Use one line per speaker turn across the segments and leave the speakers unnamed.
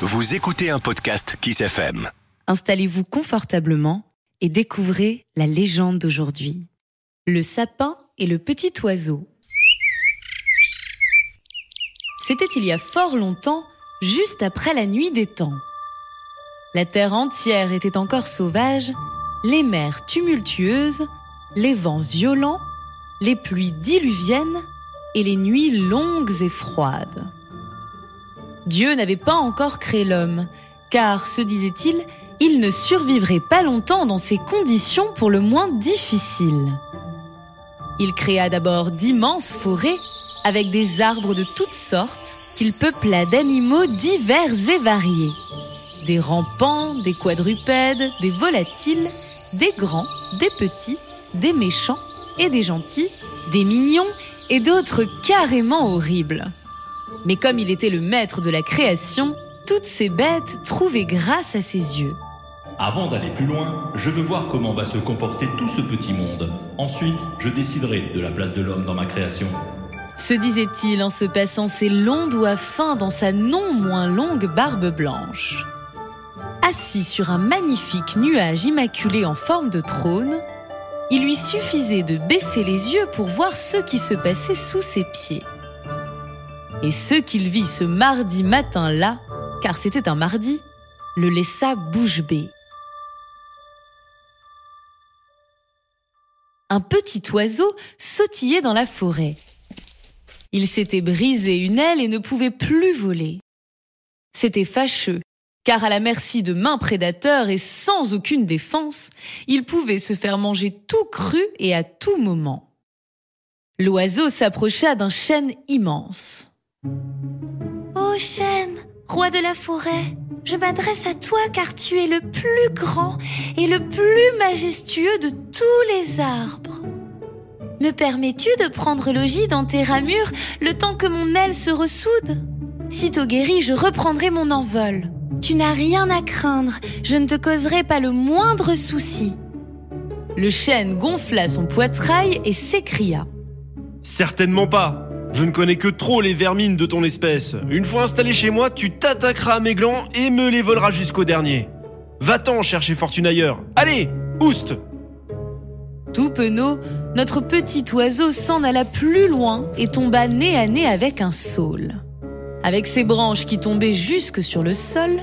Vous écoutez un podcast Kiss FM.
Installez-vous confortablement et découvrez la légende d'aujourd'hui. Le sapin et le petit oiseau. C'était il y a fort longtemps, juste après la nuit des temps. La terre entière était encore sauvage, les mers tumultueuses, les vents violents, les pluies diluviennes et les nuits longues et froides. Dieu n'avait pas encore créé l'homme, car, se disait-il, il ne survivrait pas longtemps dans ces conditions pour le moins difficiles. Il créa d'abord d'immenses forêts avec des arbres de toutes sortes qu'il peupla d'animaux divers et variés. Des rampants, des quadrupèdes, des volatiles, des grands, des petits, des méchants et des gentils, des mignons et d'autres carrément horribles. Mais comme il était le maître de la création, toutes ces bêtes trouvaient grâce à ses yeux.
Avant d'aller plus loin, je veux voir comment va se comporter tout ce petit monde. Ensuite, je déciderai de la place de l'homme dans ma création.
Se disait-il en se passant ses longs doigts fins dans sa non moins longue barbe blanche. Assis sur un magnifique nuage immaculé en forme de trône, il lui suffisait de baisser les yeux pour voir ce qui se passait sous ses pieds. Et ce qu'il vit ce mardi matin-là, car c'était un mardi, le laissa bouche bée. Un petit oiseau sautillait dans la forêt. Il s'était brisé une aile et ne pouvait plus voler. C'était fâcheux, car à la merci de mains prédateurs et sans aucune défense, il pouvait se faire manger tout cru et à tout moment. L'oiseau s'approcha d'un chêne immense. Ô chêne, roi de la forêt, je m'adresse à toi car tu es le plus grand et le plus majestueux de tous les arbres. Me permets-tu de prendre logis dans tes ramures le temps que mon aile se ressoude? Sitôt guéri, je reprendrai mon envol. Tu n'as rien à craindre, je ne te causerai pas le moindre souci. Le chêne gonfla son poitrail et s'écria.
Certainement pas. Je ne connais que trop les vermines de ton espèce. Une fois installé chez moi, tu t'attaqueras à mes glands et me les voleras jusqu'au dernier. Va-t'en chercher fortune ailleurs. Allez, oust
Tout penaud, notre petit oiseau s'en alla plus loin et tomba nez à nez avec un saule. Avec ses branches qui tombaient jusque sur le sol,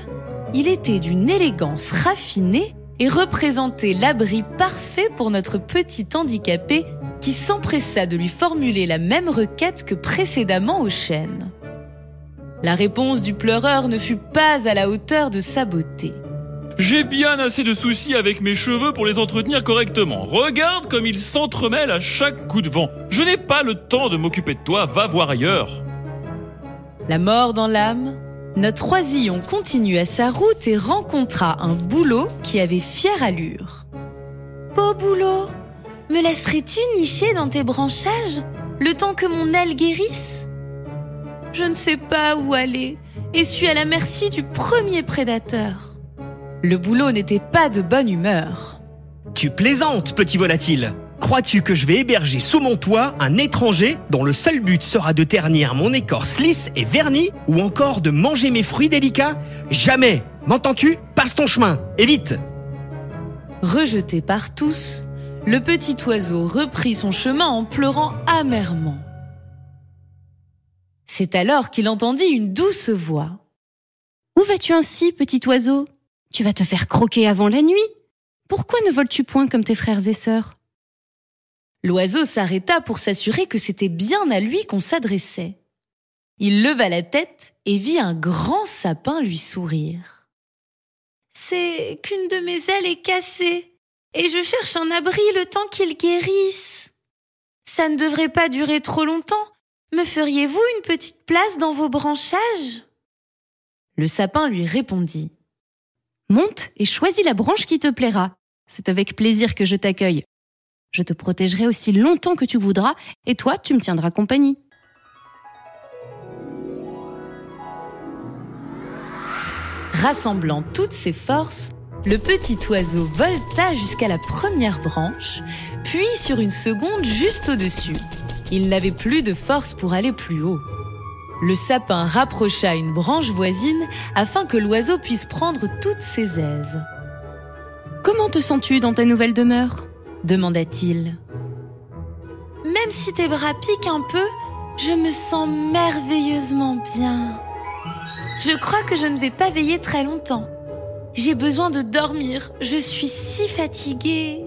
il était d'une élégance raffinée et représentait l'abri parfait pour notre petit handicapé qui s'empressa de lui formuler la même requête que précédemment au chêne. La réponse du pleureur ne fut pas à la hauteur de sa beauté.
J'ai bien assez de soucis avec mes cheveux pour les entretenir correctement. Regarde comme ils s'entremêlent à chaque coup de vent. Je n'ai pas le temps de m'occuper de toi, va voir ailleurs.
La mort dans l'âme, notre oisillon continua sa route et rencontra un bouleau qui avait fière allure. Beau boulot, me laisserais-tu nicher dans tes branchages le temps que mon aile guérisse? Je ne sais pas où aller et suis à la merci du premier prédateur. Le boulot n'était pas de bonne humeur.
Tu plaisantes, petit volatile Crois-tu que je vais héberger sous mon toit un étranger dont le seul but sera de ternir mon écorce lisse et vernie ou encore de manger mes fruits délicats? Jamais. M'entends-tu? Passe ton chemin. Et vite.
Rejeté par tous, le petit oiseau reprit son chemin en pleurant amèrement. C'est alors qu'il entendit une douce voix.
Où vas-tu ainsi, petit oiseau? Tu vas te faire croquer avant la nuit? Pourquoi ne voles-tu point comme tes frères et sœurs?
L'oiseau s'arrêta pour s'assurer que c'était bien à lui qu'on s'adressait. Il leva la tête et vit un grand sapin lui sourire. C'est qu'une de mes ailes est cassée, et je cherche un abri le temps qu'il guérisse. Ça ne devrait pas durer trop longtemps. Me feriez-vous une petite place dans vos branchages? Le sapin lui répondit.
Monte et choisis la branche qui te plaira. C'est avec plaisir que je t'accueille. Je te protégerai aussi longtemps que tu voudras, et toi, tu me tiendras compagnie.
Rassemblant toutes ses forces, le petit oiseau volta jusqu'à la première branche, puis sur une seconde juste au-dessus. Il n'avait plus de force pour aller plus haut. Le sapin rapprocha une branche voisine afin que l'oiseau puisse prendre toutes ses aises.
Comment te sens-tu dans ta nouvelle demeure?
Demanda-t-il. Même si tes bras piquent un peu, je me sens merveilleusement bien. Je crois que je ne vais pas veiller très longtemps. J'ai besoin de dormir, je suis si fatiguée,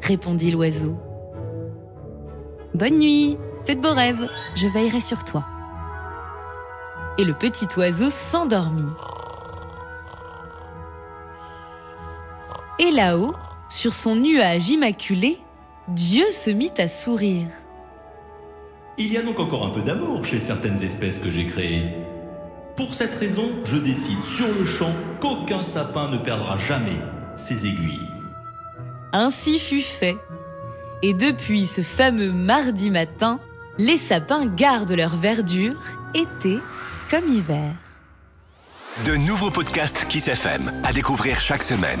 répondit l'oiseau.
Bonne nuit, fais de beaux rêves, je veillerai sur toi.
Et le petit oiseau s'endormit. Et là-haut, sur son nuage immaculé, Dieu se mit à sourire.
Il y a donc encore un peu d'amour chez certaines espèces que j'ai créées. Pour cette raison, je décide sur le champ qu'aucun sapin ne perdra jamais ses aiguilles.
Ainsi fut fait. Et depuis ce fameux mardi matin, les sapins gardent leur verdure, été comme hiver.
De nouveaux podcasts Kiss FM à découvrir chaque semaine.